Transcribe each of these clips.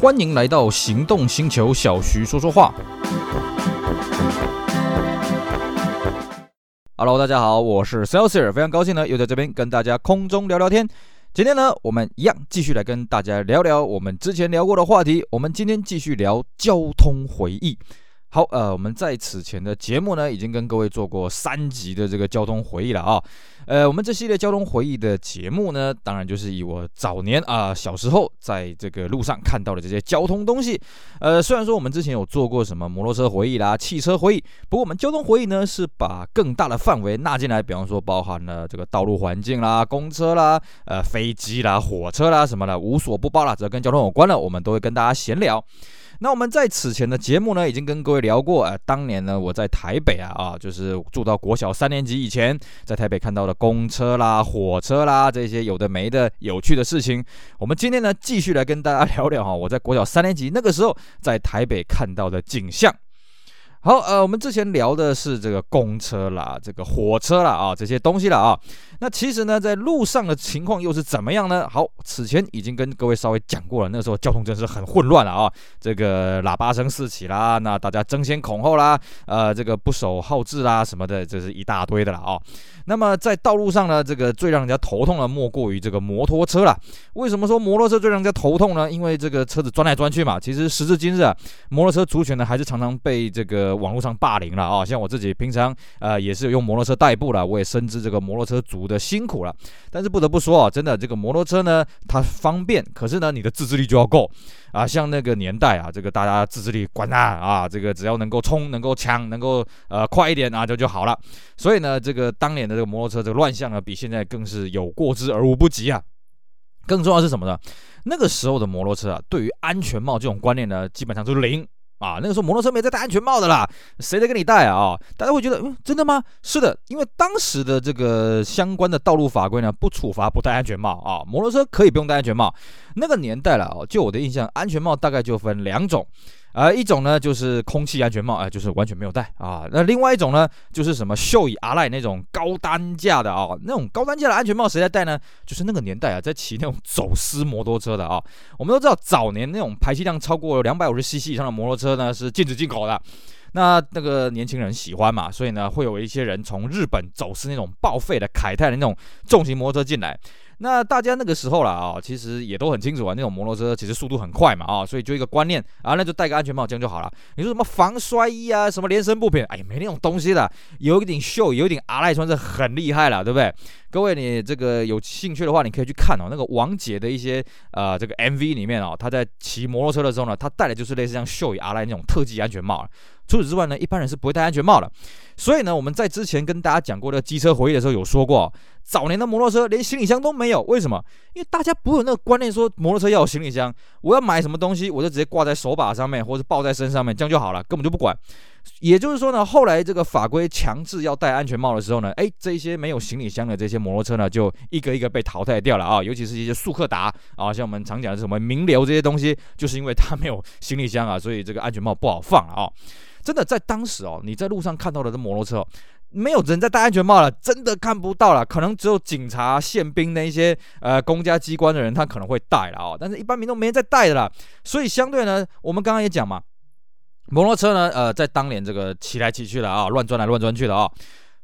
欢迎来到行动星球，小徐说说话。Hello，大家好，我是 c e l s i r 非常高兴呢，又在这边跟大家空中聊聊天。今天呢，我们一样继续来跟大家聊聊我们之前聊过的话题。我们今天继续聊交通回忆。好，呃，我们在此前的节目呢，已经跟各位做过三集的这个交通回忆了啊。呃，我们这系列交通回忆的节目呢，当然就是以我早年啊、小时候在这个路上看到的这些交通东西。呃，虽然说我们之前有做过什么摩托车回忆啦、汽车回忆，不过我们交通回忆呢，是把更大的范围纳进来，比方说包含了这个道路环境啦、公车啦、呃飞机啦、火车啦什么的，无所不包啦，只要跟交通有关的，我们都会跟大家闲聊。那我们在此前的节目呢，已经跟各位聊过，啊，当年呢，我在台北啊，啊，就是住到国小三年级以前，在台北看到的公车啦、火车啦这些有的没的有趣的事情。我们今天呢，继续来跟大家聊聊哈，我在国小三年级那个时候在台北看到的景象。好，呃，我们之前聊的是这个公车啦，这个火车啦，啊，这些东西了啊。那其实呢，在路上的情况又是怎么样呢？好，此前已经跟各位稍微讲过了，那时候交通真是很混乱了啊。这个喇叭声四起啦，那大家争先恐后啦，呃，这个不守号志啦什么的，这是一大堆的了啊。那么在道路上呢，这个最让人家头痛的莫过于这个摩托车了。为什么说摩托车最让人家头痛呢？因为这个车子钻来钻去嘛。其实时至今日啊，摩托车族群呢还是常常被这个网络上霸凌了啊。像我自己平常呃也是用摩托车代步了，我也深知这个摩托车族的辛苦了，但是不得不说啊，真的这个摩托车呢，它方便，可是呢，你的自制力就要够啊。像那个年代啊，这个大家自制力管他啊，这个只要能够冲、能够抢、能够呃快一点啊，就就好了。所以呢，这个当年的这个摩托车这个乱象呢，比现在更是有过之而无不及啊。更重要是什么呢？那个时候的摩托车啊，对于安全帽这种观念呢，基本上就是零。啊，那个时候摩托车没在戴安全帽的啦，谁在给你戴啊？啊，大家会觉得，嗯，真的吗？是的，因为当时的这个相关的道路法规呢，不处罚不戴安全帽啊，摩托车可以不用戴安全帽。那个年代了啊，就我的印象，安全帽大概就分两种。呃，一种呢就是空气安全帽，啊，就是完全没有戴啊。那另外一种呢，就是什么秀以阿赖那种高单价的啊，那种高单价的安全帽谁在戴呢？就是那个年代啊，在骑那种走私摩托车的啊。我们都知道，早年那种排气量超过两百五十 CC 以上的摩托车呢，是禁止进口的。那那个年轻人喜欢嘛，所以呢，会有一些人从日本走私那种报废的凯泰的那种重型摩托车进来。那大家那个时候了啊，其实也都很清楚啊，那种摩托车其实速度很快嘛啊，所以就一个观念啊，那就戴个安全帽这样就好了。你说什么防摔衣啊，什么连身布品，哎，没那种东西的，有一点秀，有一点阿赖穿是很厉害了，对不对？各位，你这个有兴趣的话，你可以去看哦，那个王姐的一些呃这个 MV 里面哦，她在骑摩托车的时候呢，她戴的就是类似像秀以阿赖那种特技安全帽。除此之外呢，一般人是不会戴安全帽的。所以呢，我们在之前跟大家讲过的机车回忆的时候，有说过，早年的摩托车连行李箱都没有。为什么？因为大家不会有那个观念，说摩托车要有行李箱。我要买什么东西，我就直接挂在手把上面，或者抱在身上面，这样就好了，根本就不管。也就是说呢，后来这个法规强制要戴安全帽的时候呢，哎，这些没有行李箱的这些摩托车呢，就一个一个被淘汰掉了啊。尤其是一些速克达啊，像我们常讲的什么名流这些东西，就是因为它没有行李箱啊，所以这个安全帽不好放了啊。真的在当时哦，你在路上看到的这摩托车，没有人在戴安全帽了，真的看不到了。可能只有警察、宪兵那一些呃公家机关的人，他可能会戴了啊。但是一般民众没人在戴的啦。所以相对呢，我们刚刚也讲嘛，摩托车呢，呃，在当年这个骑来骑去的啊，乱转来乱转去的啊。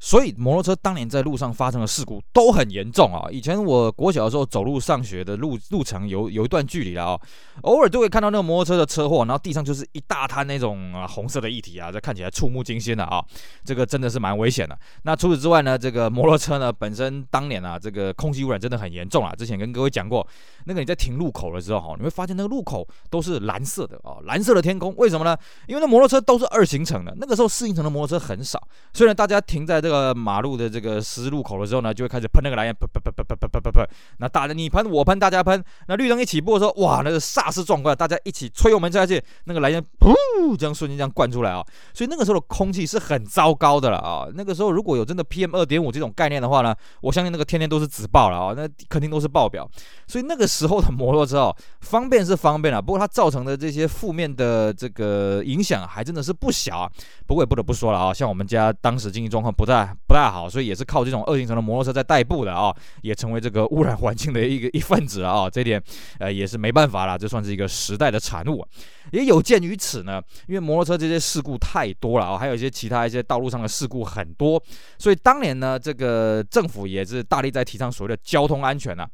所以摩托车当年在路上发生的事故都很严重啊！以前我国小的时候走路上学的路路程有有一段距离了啊，偶尔都会看到那个摩托车的车祸，然后地上就是一大滩那种啊红色的液体啊，这看起来触目惊心的啊，这个真的是蛮危险的。那除此之外呢，这个摩托车呢本身当年啊，这个空气污染真的很严重啊。之前跟各位讲过，那个你在停路口的时候哈，你会发现那个路口都是蓝色的啊，蓝色的天空，为什么呢？因为那摩托车都是二行程的，那个时候四行程的摩托车很少，虽然大家停在这个。马路的这个十字路口的时候呢，就会开始喷那个蓝烟，喷喷喷喷喷喷喷喷。那大家你喷我喷，大家喷。那绿灯一起步的时候，哇，那个煞是壮观，大家一起催油门下去，那个蓝烟噗，这样瞬间这样灌出来啊。所以那个时候的空气是很糟糕的了啊。那个时候如果有真的 PM 二点五这种概念的话呢，我相信那个天天都是紫爆了啊，那肯定都是爆表。所以那个时候的摩托车哦，方便是方便了，不过它造成的这些负面的这个影响还真的是不小啊。不过也不得不说了啊，像我们家当时经济状况不太。在不太好，所以也是靠这种二行程的摩托车在代步的啊，也成为这个污染环境的一个 一份子啊。这点呃也是没办法了，这算是一个时代的产物。也有鉴于此呢，因为摩托车这些事故太多了啊，还有一些其他一些道路上的事故很多，所以当年呢，这个政府也是大力在提倡所谓的交通安全呢。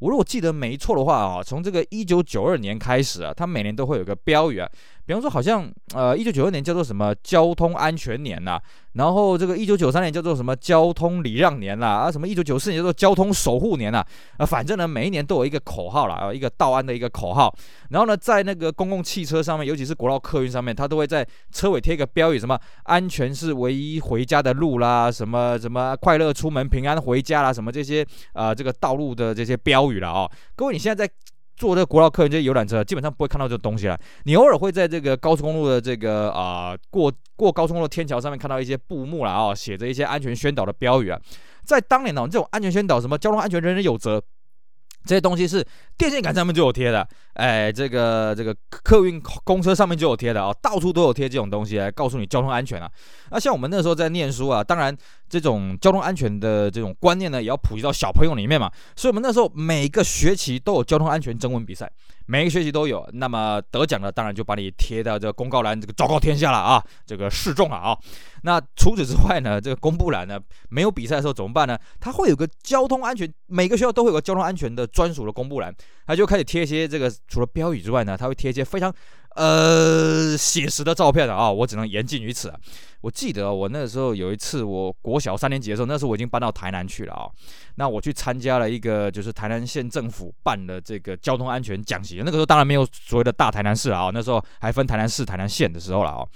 我如果记得没错的话啊，从这个一九九二年开始啊，它每年都会有个标语啊。比方说，好像呃，一九九二年叫做什么交通安全年呐、然后这个一九九三年叫做什么交通礼让年啦，啊，什么一九九四年叫做交通守护年呐，啊，反正呢，每一年都有一个口号啦，啊，一个道安的一个口号。然后呢，在那个公共汽车上面，尤其是国道客运上面，它都会在车尾贴一个标语，什么安全是唯一回家的路啦，什么什么快乐出门，平安回家啦，什么这些啊、这个道路的这些标语了、哦。各位，你现在在。坐这个国道客运这些游览车，基本上不会看到这个东西了。你偶尔会在这个高速公路的这个啊、过过高速公路天桥上面看到一些布幕了啊，写着一些安全宣导的标语啊。在当年呢，这种安全宣导，什么交通安全人人有责。这些东西是电线杆上面就有贴的，哎，这个这个客运公车上面就有贴的啊、到处都有贴这种东西来告诉你交通安全啊。那像我们那时候在念书啊，当然这种交通安全的这种观念呢，也要普及到小朋友里面嘛。所以我们那时候每个学期都有交通安全征文比赛。每个学期都有，那么得奖的当然就把你贴到这个公告栏，这个昭告天下了啊，这个示众了啊。那除此之外呢，这个公布栏呢，没有比赛的时候怎么办呢？它会有个交通安全，每个学校都会有个交通安全的专属的公布栏，他就开始贴一些这个除了标语之外呢，他会贴一些非常。呃，写实的照片的啊，我只能言尽于此。我记得我那时候有一次，我国小三年级的时候，那时候我已经搬到台南去了啊。那我去参加了一个，就是台南县政府办的这个交通安全讲习。那个时候当然没有所谓的大台南市啊，那时候还分台南市、台南县的时候了啊。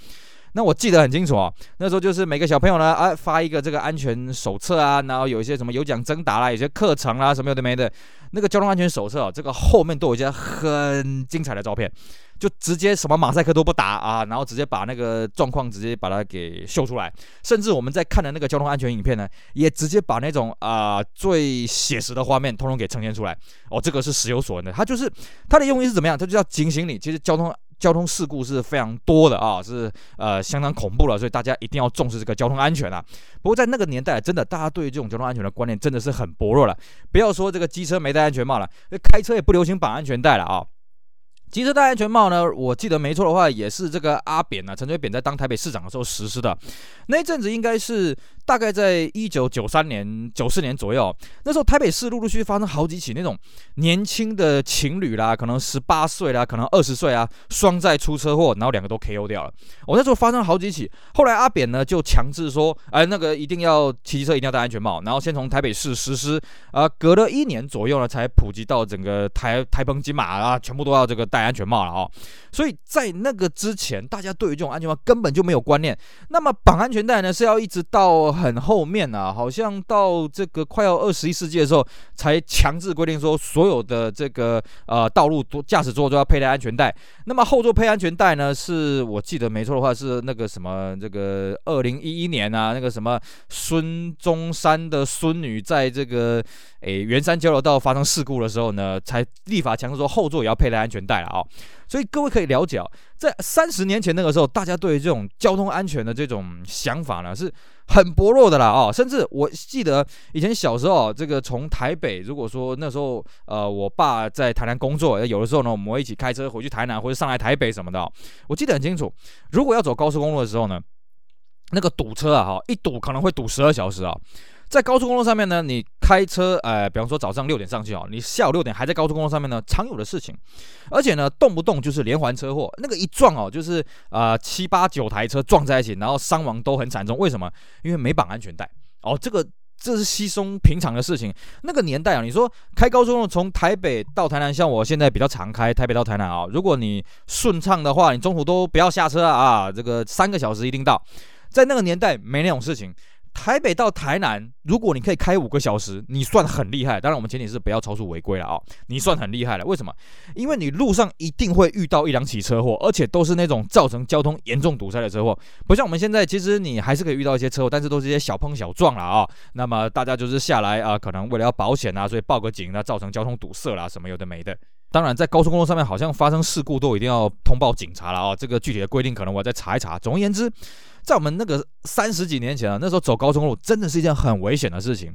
那我记得很清楚啊，那时候就是每个小朋友呢，啊发一个这个安全手册啊，然后有一些什么有奖征答啦，有些课程啦，什么有的没的。那个交通安全手册啊，这个后面都有一些很精彩的照片。就直接什么马赛克都不打啊，然后直接把那个状况直接把它给秀出来，甚至我们在看的那个交通安全影片呢，也直接把那种啊、最写实的画面通通给呈现出来。哦，这个是实有所闻的，它就是它的用意是怎么样？它就要警醒你，其实交通交通事故是非常多的啊，是呃相当恐怖了，所以大家一定要重视这个交通安全啊。不过在那个年代，真的大家对于这种交通安全的观念真的是很薄弱了。不要说这个机车没戴安全帽了，开车也不流行绑安全带了啊。机车戴安全帽呢？我记得没错的话，也是这个阿扁啊，陈水扁在当台北市长的时候实施的。那一阵子应该是大概在一九九三年、九四年左右。那时候台北市陆陆续续发生好几起那种年轻的情侣啦，可能十八岁啦，可能二十岁啊，双载出车祸，然后两个都 KO 掉了。我那时候发生了好几起。后来阿扁呢就强制说，哎，那个一定要骑车一定要戴安全帽，然后先从台北市实施，啊，隔了一年左右呢才普及到整个台台澎金马啊，全部都要这个戴。安全帽了哦，所以在那个之前，大家对于这种安全帽根本就没有观念。那么绑安全带呢，是要一直到很后面啊，好像到这个快要二十一世纪的时候，才强制规定说，所有的这个呃道路驾驶座都要佩戴安全带。那么后座配安全带呢，是我记得没错的话，是那个什么这个二零一一年啊，那个什么孙中山的孙女在这个诶圆山交流道发生事故的时候呢，才立法强制说后座也要佩戴安全带了。啊，所以各位可以了解啊，在三十年前那个时候，大家对于这种交通安全的这种想法呢，是很薄弱的啦啊。甚至我记得以前小时候，这个从台北，如果说那时候呃，我爸在台南工作，有的时候呢，我们会一起开车回去台南或者上来台北什么的，我记得很清楚。如果要走高速公路的时候呢，那个堵车啊，哈，一堵可能会堵十二小时啊。在高速公路上面呢，你开车，呃，比方说早上六点上去哦，你下午六点还在高速公路上面呢，常有的事情，而且呢，动不动就是连环车祸，那个一撞哦，就是啊、七八九台车撞在一起，然后伤亡都很惨重。为什么？因为没绑安全带哦，这个这是稀松平常的事情。那个年代啊，你说开高速公路从台北到台南，像我现在比较常开台北到台南啊，如果你顺畅的话，你中途都不要下车，啊，这个三个小时一定到。在那个年代没那种事情。台北到台南，如果你可以开五个小时，你算很厉害。当然，我们前提是不要超速违规了啊。你算很厉害了，为什么？因为你路上一定会遇到一两起车祸，而且都是那种造成交通严重堵塞的车祸。不像我们现在，其实你还是可以遇到一些车祸，但是都是一些小碰小撞了啊。那么大家就是下来啊，可能为了要保险啊，所以报个警，那造成交通堵塞啦，什么有的没的。当然，在高速公路上面，好像发生事故都一定要通报警察了啊。这个具体的规定，可能我再查一查。总而言之。在我们那个三十几年前啊，那时候走高速公路真的是一件很危险的事情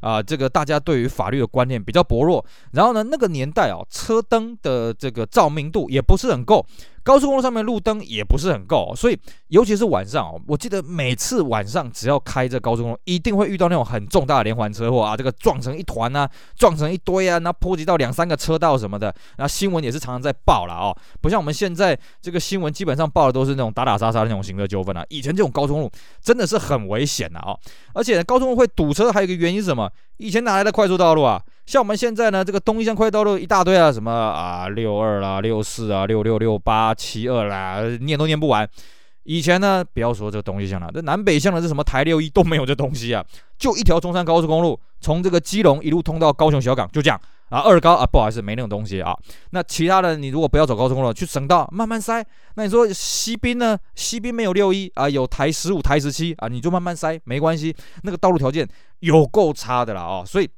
啊、这个大家对于法律的观念比较薄弱，然后呢，那个年代啊，车灯的这个照明度也不是很够。高速公路上面路灯也不是很够，所以尤其是晚上哦，我记得每次晚上只要开着高速公路，一定会遇到那种很重大的连环车祸啊，这个撞成一团啊，撞成一堆啊，那波及到两三个车道什么的，那新闻也是常常在报了哦，不像我们现在这个新闻基本上报的都是那种打打杀杀的那种行车纠纷啊，以前这种高速公路真的是很危险的哦，而且高速公路会堵车，还有一个原因是什么？以前哪来的快速道路啊？像我们现在呢，这个东一向快速道路一大堆啊，什么啊六二啦、六四啊、六六六八七二啦，念都念不完。以前呢，不要说这东西向了，这南北向的这什么台六一都没有这东西啊，就一条中山高速公路，从这个基隆一路通到高雄小港，就这样啊。二高啊，不好意思，没那种东西啊。那其他的，你如果不要走高速公路，去省道慢慢塞。那你说西滨呢？西滨没有六一啊，有台十五、台十七啊，你就慢慢塞，没关系。那个道路条件有够差的了啊，所以。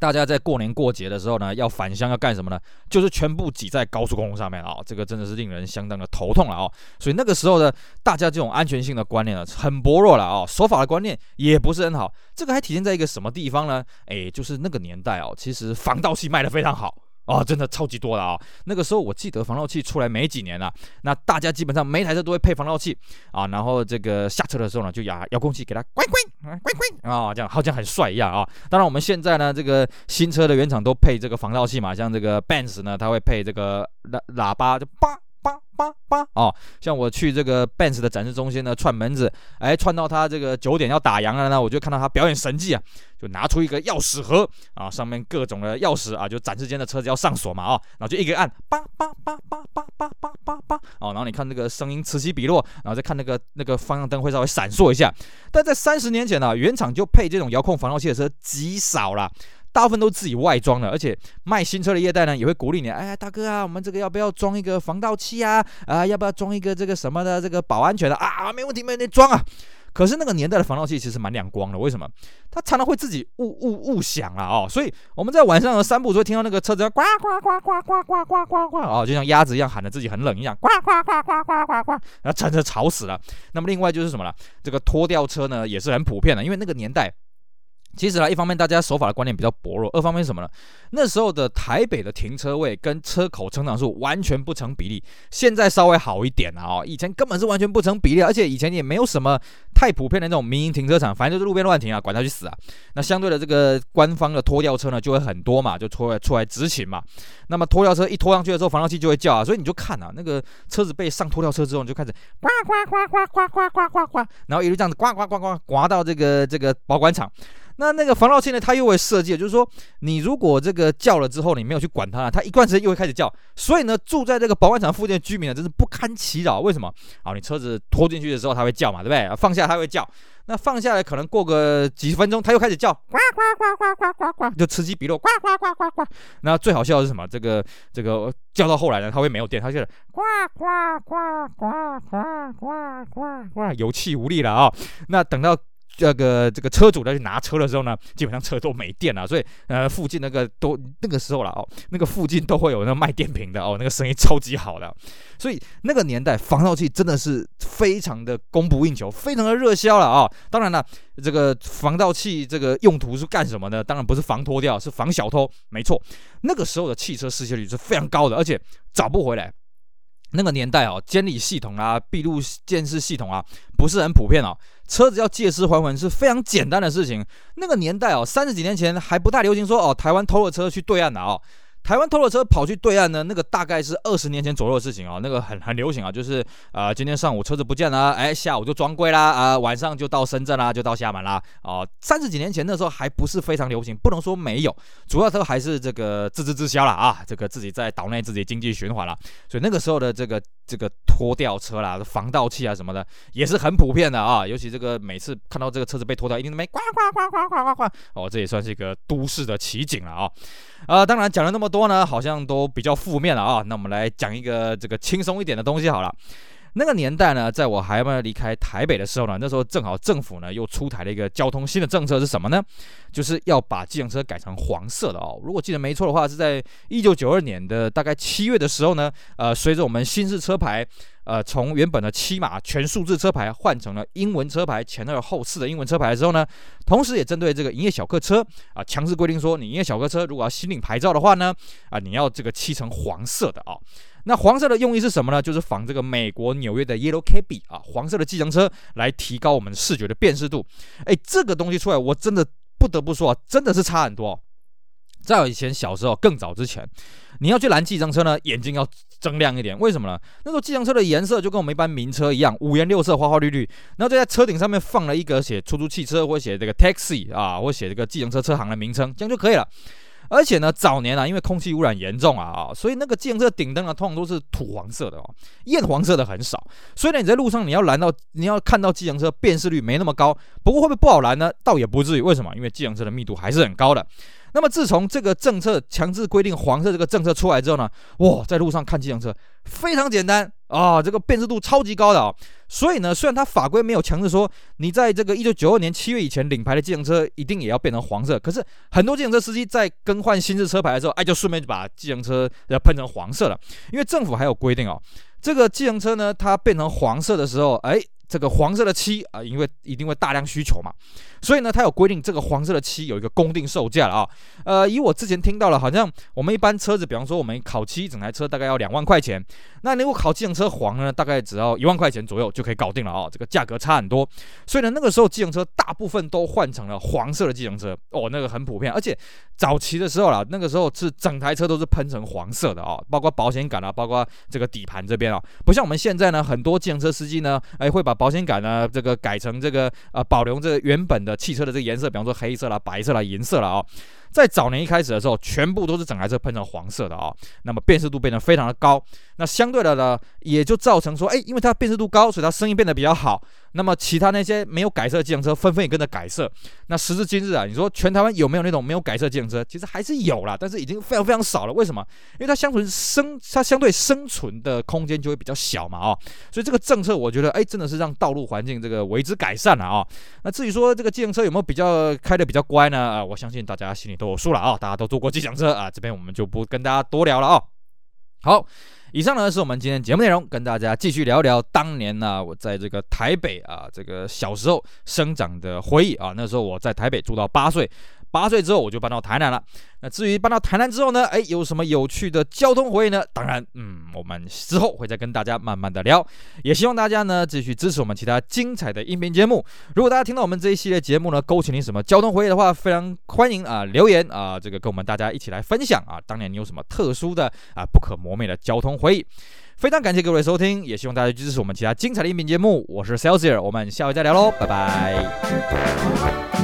大家在过年过节的时候呢，要返乡要干什么呢？就是全部挤在高速公路上面啊、这个真的是令人相当的头痛了啊、哦。所以那个时候呢，大家这种安全性的观念呢，很薄弱了啊、哦，守法的观念也不是很好。这个还体现在一个什么地方呢？诶，就是那个年代哦，其实防盗器卖的非常好。啊，真的超级多的啊、那个时候我记得防盗器出来没几年了，那大家基本上每台车都会配防盗器啊，然后这个下车的时候呢，就压遥控器给它滚滚滚滚啊，这样好像很帅一样啊。当然我们现在呢，这个新车的原厂都配这个防盗器嘛，像这个 Benz 呢，它会配这个喇喇叭就叭。八八哦，像我去这个 Benz 的展示中心呢，串门子，哎，串到他这个九点要打烊了呢，我就看到他表演神技啊，就拿出一个钥匙盒啊，上面各种的钥匙啊，就展示间的车子要上锁嘛啊，然后就一个按，叭叭叭叭叭叭叭叭叭哦，然后你看那个声音此起彼落，然后再看那个那个方向灯会稍微闪烁一下，但在三十年前呢、原厂就配这种遥控防盗器的车极少了。大部分都自己外装的，而且卖新车的业代呢也会鼓励你，哎，大哥啊，我们这个要不要装一个防盗器啊？啊，要不要装一个这个什么的这个保安全的啊？没问题，没问题，装啊！可是那个年代的防盗器其实蛮亮光的，为什么？它常常会自己误误误响啊！哦，所以我们在晚上的散步时会听到那个车子呱呱呱呱呱呱呱呱呱哦，就像鸭子一样喊着自己很冷一样，呱呱呱呱呱呱呱，然后真的吵死了。那么另外就是什么了？这个拖吊车呢也是很普遍的，因为那个年代。其实呢，一方面大家守法的观念比较薄弱，二方面是什么呢？那时候的台北的停车位跟车口成长数完全不成比例。现在稍微好一点了啊，以前根本是完全不成比例，而且以前也没有什么太普遍的那种民营停车场，反正就是路边乱停啊，管他去死啊。那相对的这个官方的拖吊车呢，就会很多嘛，就出来出来执勤嘛。那么拖吊车一拖上去的时候，防盗器就会叫啊，所以你就看啊，那个车子被上拖吊车之后，你就开始呱呱呱呱呱呱呱呱呱，然后一路这样子呱呱呱呱呱到这个这个保管场。那那个防盗器呢？它又会设计，就是说，你如果这个叫了之后，你没有去管它，它一段时间又会开始叫。所以呢，住在这个保管场附近的居民呢，真是不堪其扰。为什么？好，你车子拖进去的时候，它会叫嘛，对不对？放下它会叫。那放下来可能过个几分钟，它又开始叫，呱呱呱呱呱呱呱，就此起彼落，呱呱呱呱呱。那最好笑的是什么？这个这个叫到后来呢，它会没有电，它就是呱呱呱呱呱呱呱呱，有气无力了啊。那等到。这个这个车主在去拿车的时候呢，基本上车都没电了，所以呃附近那个都那个时候了哦，那个附近都会有那卖电瓶的哦，那个生意超级好的，所以那个年代防盗器真的是非常的供不应求，非常的热销了啊、哦。当然了，这个防盗器这个用途是干什么呢？当然不是防脱掉，是防小偷，没错。那个时候的汽车失窃率是非常高的，而且找不回来。那个年代哦，监理系统啊，闭路监视系统啊，不是很普遍哦。车子要借尸还魂是非常简单的事情。那个年代哦，三十几年前还不太流行说哦，台湾偷了车去对岸的哦。台湾偷了车跑去对岸呢，那个大概是二十年前左右的事情啊，那个很很流行啊，就是啊、呃，今天上午车子不见了，哎，下午就装柜啦，啊、晚上就到深圳啦，就到厦门啦，哦，三十几年前那时候还不是非常流行，不能说没有，主要都还是这个自制自销了啊，这个自己在岛内自己经济循环了，所以那个时候的这个这个拖吊车啦、防盗器啊什么的也是很普遍的啊，尤其这个每次看到这个车子被拖掉，一定没呱呱呱呱呱呱呱，哦，这也算是一个都市的奇景了啊，啊，当然讲了那么多呢，好像都比较负面了啊。那我们来讲一个这个轻松一点的东西好了。那个年代呢，在我还没有离开台北的时候呢，那时候正好政府呢又出台了一个交通新的政策是什么呢？就是要把机动车改成黄色的哦。如果记得没错的话，是在一九九二年的大概七月的时候呢，呃，随着我们新式车牌。呃，从原本的七码全数字车牌换成了英文车牌，前二后四的英文车牌之后呢，同时也针对这个营业小客车啊，强制规定说，你营业小客车如果要新领牌照的话呢，啊，你要这个漆成黄色的啊。那黄色的用意是什么呢？就是仿这个美国纽约的 Yellow Cab 啊，黄色的计程车来提高我们视觉的辨识度。哎，这个东西出来，我真的不得不说啊，真的是差很多。在我以前小时候，更早之前，你要去拦计程车呢，眼睛要睁亮一点。为什么呢？那时候计程车的颜色就跟我们一般名车一样，五颜六色、花花绿绿。然后就在车顶上面放了一个写出租汽车，或写这个 taxi 啊，或写这个计程车车行的名称，这样就可以了。而且呢，早年啊，因为空气污染严重啊啊，所以那个计程车顶灯啊，通常都是土黄色的哦，艳黄色的很少。所以呢，你在路上你要拦到，你要看到计程车辨识率没那么高。不过会不会不好拦呢？倒也不至于。为什么？因为计程车的密度还是很高的。那么自从这个政策强制规定黄色这个政策出来之后呢，哇，在路上看计程车非常简单啊，这个辨识度超级高的啊。所以呢，虽然它法规没有强制说你在这个一九九二年七月以前领牌的计程车一定也要变成黄色，可是很多计程车司机在更换新式车牌的时候，哎，就顺便就把计程车要喷成黄色了。因为政府还有规定哦，这个计程车呢，它变成黄色的时候，哎。这个黄色的漆啊，因为一定会大量需求嘛，所以呢，它有规定，这个黄色的漆有一个公定售价了啊。呃，以我之前听到了，好像我们一般车子，比方说我们烤漆整台车大概要两万块钱，那如果烤自行车黄呢，大概只要一万块钱左右就可以搞定了啊。这个价格差很多，所以呢，那个时候自行车大部分都换成了黄色的自行车。哦，那个很普遍，而且早期的时候啦，那个时候是整台车都是喷成黄色的啊，包括保险杆啊，包括这个底盘这边啊，不像我们现在呢，很多自行车司机呢，哎会把保险杆呢，这个改成这个呃，保留这原本的汽车的这个颜色，比方说黑色啦、白色啦、银色啦啊。在早年一开始的时候，全部都是整台车喷成黄色的啊，那么辨识度变得非常的高。那相对的呢，也就造成说，哎，因为它辨识度高，所以它声音变得比较好。那么其他那些没有改色的计程车，纷纷也跟着改色。那时至今日啊，你说全台湾有没有那种没有改色的计程车？其实还是有啦，但是已经非常非常少了。为什么？因为它相存生，它相对生存的空间就会比较小嘛啊。所以这个政策，我觉得，哎，真的是让道路环境这个为之改善了啊。那至于说这个计程车有没有比较开的比较乖呢？啊，我相信大家心里都有数了啊。大家都坐过计程车啊，这边我们就不跟大家多聊了啊。好。以上呢是我们今天节目内容，跟大家继续聊聊当年呢、我在这个台北啊这个小时候生长的回忆啊。那时候我在台北住到八岁。八岁之后我就搬到台南了。那至于搬到台南之后呢，哎，有什么有趣的交通回忆呢？当然，嗯，我们之后会再跟大家慢慢的聊。也希望大家呢继续支持我们其他精彩的音频节目。如果大家听到我们这一系列节目呢，勾起你什么交通回忆的话，非常欢迎啊留言啊，这个跟我们大家一起来分享啊。当年你有什么特殊的啊不可磨灭的交通回忆？非常感谢各位收听，也希望大家支持我们其他精彩的音频节目。我是 Celsius，我们下回再聊喽，拜拜。